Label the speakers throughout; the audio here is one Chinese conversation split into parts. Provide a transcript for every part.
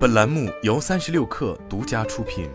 Speaker 1: 本栏目由三十六氪独家出品。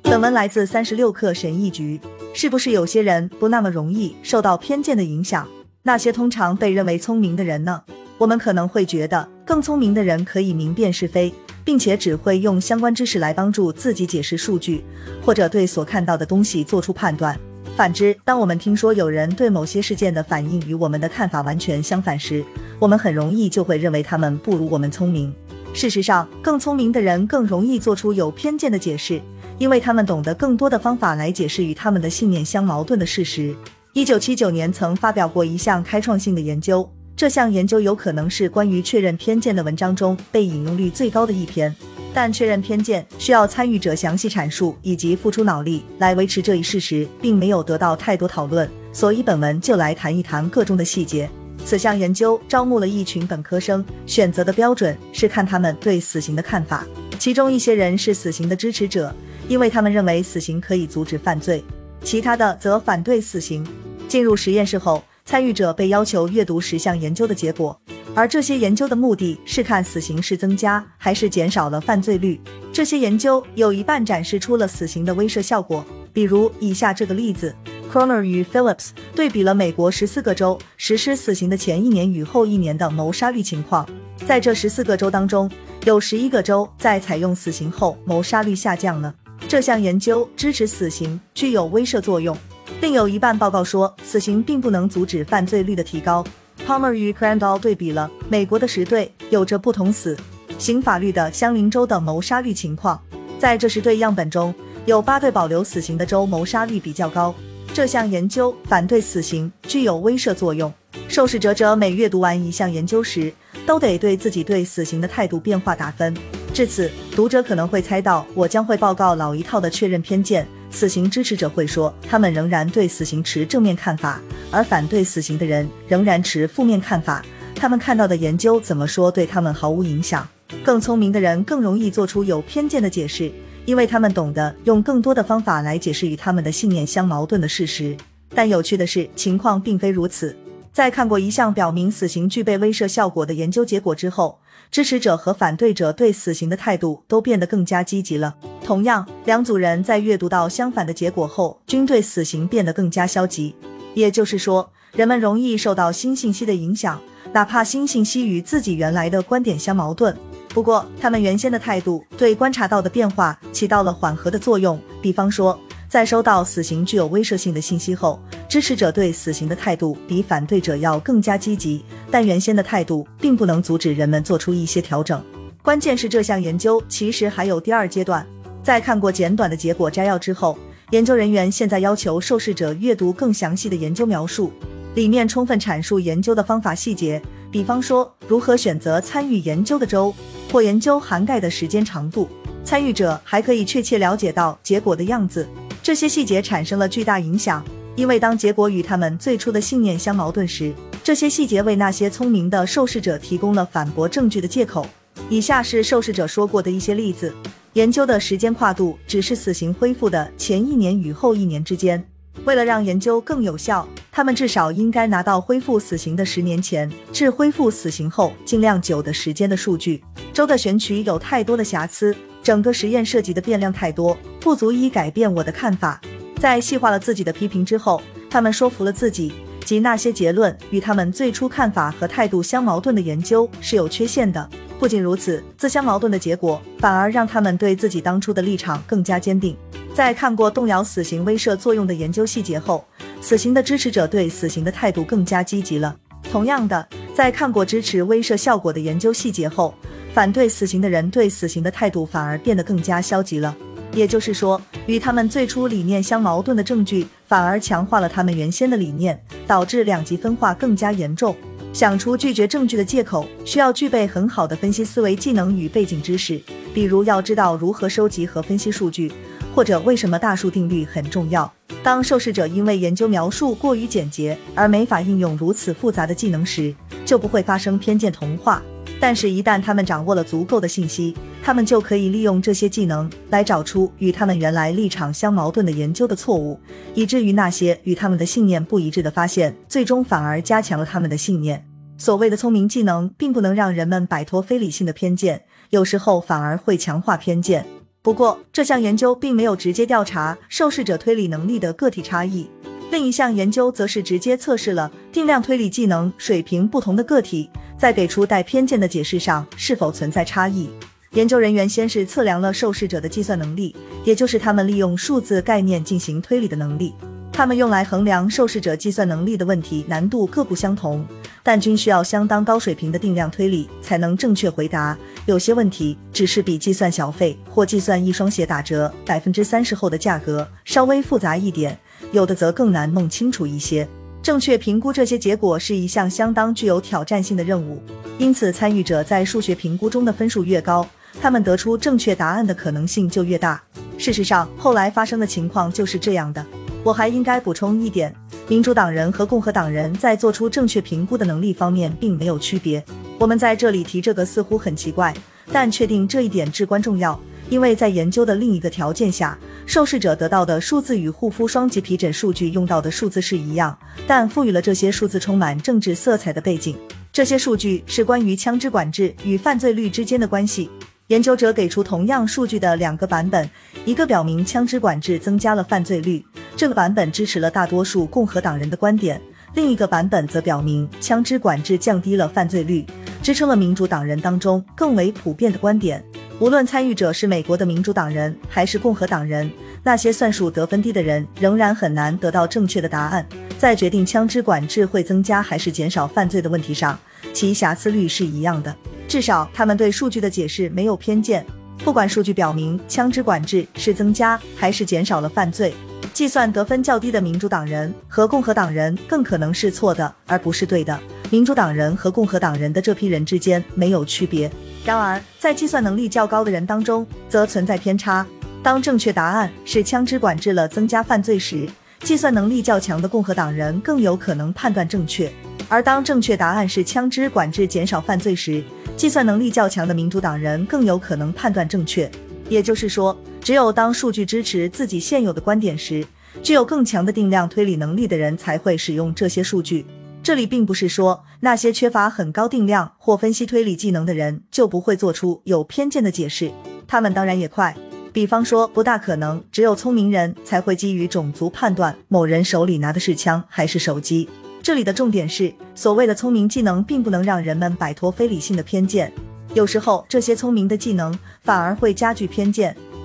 Speaker 2: 本文来自三十六氪神译局。是不是有些人不那么容易受到偏见的影响？那些通常被认为聪明的人呢？我们可能会觉得，更聪明的人可以明辨是非，并且只会用相关知识来帮助自己解释数据，或者对所看到的东西做出判断。反之，当我们听说有人对某些事件的反应与我们的看法完全相反时，我们很容易就会认为他们不如我们聪明。事实上，更聪明的人更容易做出有偏见的解释，因为他们懂得更多的方法来解释与他们的信念相矛盾的事实。一九七九年曾发表过一项开创性的研究，这项研究有可能是关于确认偏见的文章中被引用率最高的一篇。但确认偏见需要参与者详细阐述以及付出脑力来维持这一事实，并没有得到太多讨论，所以本文就来谈一谈个中的细节。此项研究招募了一群本科生，选择的标准是看他们对死刑的看法。其中一些人是死刑的支持者，因为他们认为死刑可以阻止犯罪；其他的则反对死刑。进入实验室后，参与者被要求阅读十项研究的结果。而这些研究的目的是看死刑是增加还是减少了犯罪率。这些研究有一半展示出了死刑的威慑效果，比如以下这个例子：Croner 与 Phillips 对比了美国十四个州实施死刑的前一年与后一年的谋杀率情况。在这十四个州当中，有十一个州在采用死刑后谋杀率下降了。这项研究支持死刑具有威慑作用。另有一半报告说，死刑并不能阻止犯罪率的提高。Palmer 与 Crandall 对比了美国的十对有着不同死刑法律的相邻州的谋杀率情况，在这十对样本中，有八对保留死刑的州谋杀率比较高。这项研究反对死刑具有威慑作用。受试者者每阅读完一项研究时，都得对自己对死刑的态度变化打分。至此，读者可能会猜到我将会报告老一套的确认偏见。死刑支持者会说，他们仍然对死刑持正面看法，而反对死刑的人仍然持负面看法。他们看到的研究怎么说对他们毫无影响。更聪明的人更容易做出有偏见的解释，因为他们懂得用更多的方法来解释与他们的信念相矛盾的事实。但有趣的是，情况并非如此。在看过一项表明死刑具备威慑效果的研究结果之后，支持者和反对者对死刑的态度都变得更加积极了。同样，两组人在阅读到相反的结果后，均对死刑变得更加消极。也就是说，人们容易受到新信息的影响，哪怕新信息与自己原来的观点相矛盾。不过，他们原先的态度对观察到的变化起到了缓和的作用。比方说，在收到死刑具有威慑性的信息后，支持者对死刑的态度比反对者要更加积极。但原先的态度并不能阻止人们做出一些调整。关键是这项研究其实还有第二阶段。在看过简短的结果摘要之后，研究人员现在要求受试者阅读更详细的研究描述，里面充分阐述研究的方法细节，比方说如何选择参与研究的州或研究涵盖的时间长度。参与者还可以确切了解到结果的样子。这些细节产生了巨大影响，因为当结果与他们最初的信念相矛盾时，这些细节为那些聪明的受试者提供了反驳证据的借口。以下是受试者说过的一些例子：研究的时间跨度只是死刑恢复的前一年与后一年之间。为了让研究更有效，他们至少应该拿到恢复死刑的十年前至恢复死刑后尽量久的时间的数据。州的选取有太多的瑕疵。整个实验涉及的变量太多，不足以改变我的看法。在细化了自己的批评之后，他们说服了自己，即那些结论与他们最初看法和态度相矛盾的研究是有缺陷的。不仅如此，自相矛盾的结果反而让他们对自己当初的立场更加坚定。在看过动摇死刑威慑作用的研究细节后，死刑的支持者对死刑的态度更加积极了。同样的，在看过支持威慑效果的研究细节后。反对死刑的人对死刑的态度反而变得更加消极了，也就是说，与他们最初理念相矛盾的证据反而强化了他们原先的理念，导致两极分化更加严重。想出拒绝证据的借口，需要具备很好的分析思维技能与背景知识，比如要知道如何收集和分析数据，或者为什么大数定律很重要。当受试者因为研究描述过于简洁而没法应用如此复杂的技能时，就不会发生偏见同化。但是，一旦他们掌握了足够的信息，他们就可以利用这些技能来找出与他们原来立场相矛盾的研究的错误，以至于那些与他们的信念不一致的发现，最终反而加强了他们的信念。所谓的聪明技能，并不能让人们摆脱非理性的偏见，有时候反而会强化偏见。不过，这项研究并没有直接调查受试者推理能力的个体差异。另一项研究则是直接测试了定量推理技能水平不同的个体在给出带偏见的解释上是否存在差异。研究人员先是测量了受试者的计算能力，也就是他们利用数字概念进行推理的能力。他们用来衡量受试者计算能力的问题难度各不相同，但均需要相当高水平的定量推理才能正确回答。有些问题只是比计算小费或计算一双鞋打折百分之三十后的价格稍微复杂一点，有的则更难弄清楚一些。正确评估这些结果是一项相当具有挑战性的任务，因此参与者在数学评估中的分数越高，他们得出正确答案的可能性就越大。事实上，后来发生的情况就是这样的。我还应该补充一点，民主党人和共和党人在做出正确评估的能力方面并没有区别。我们在这里提这个似乎很奇怪，但确定这一点至关重要，因为在研究的另一个条件下，受试者得到的数字与护肤双极皮疹数据用到的数字是一样，但赋予了这些数字充满政治色彩的背景。这些数据是关于枪支管制与犯罪率之间的关系。研究者给出同样数据的两个版本，一个表明枪支管制增加了犯罪率。这个版本支持了大多数共和党人的观点，另一个版本则表明枪支管制降低了犯罪率，支撑了民主党人当中更为普遍的观点。无论参与者是美国的民主党人还是共和党人，那些算术得分低的人仍然很难得到正确的答案。在决定枪支管制会增加还是减少犯罪的问题上，其瑕疵率是一样的。至少他们对数据的解释没有偏见，不管数据表明枪支管制是增加还是减少了犯罪。计算得分较低的民主党人和共和党人更可能是错的，而不是对的。民主党人和共和党人的这批人之间没有区别。然而，在计算能力较高的人当中，则存在偏差。当正确答案是枪支管制了增加犯罪时，计算能力较强的共和党人更有可能判断正确；而当正确答案是枪支管制减少犯罪时，计算能力较强的民主党人更有可能判断正确。也就是说。只有当数据支持自己现有的观点时，具有更强的定量推理能力的人才会使用这些数据。这里并不是说那些缺乏很高定量或分析推理技能的人就不会做出有偏见的解释，他们当然也快。比方说，不大可能只有聪明人才会基于种族判断某人手里拿的是枪还是手机。这里的重点是，所谓的聪明技能并不能让人们摆脱非理性的偏见，有时候这些聪明的技能反而会加剧偏见。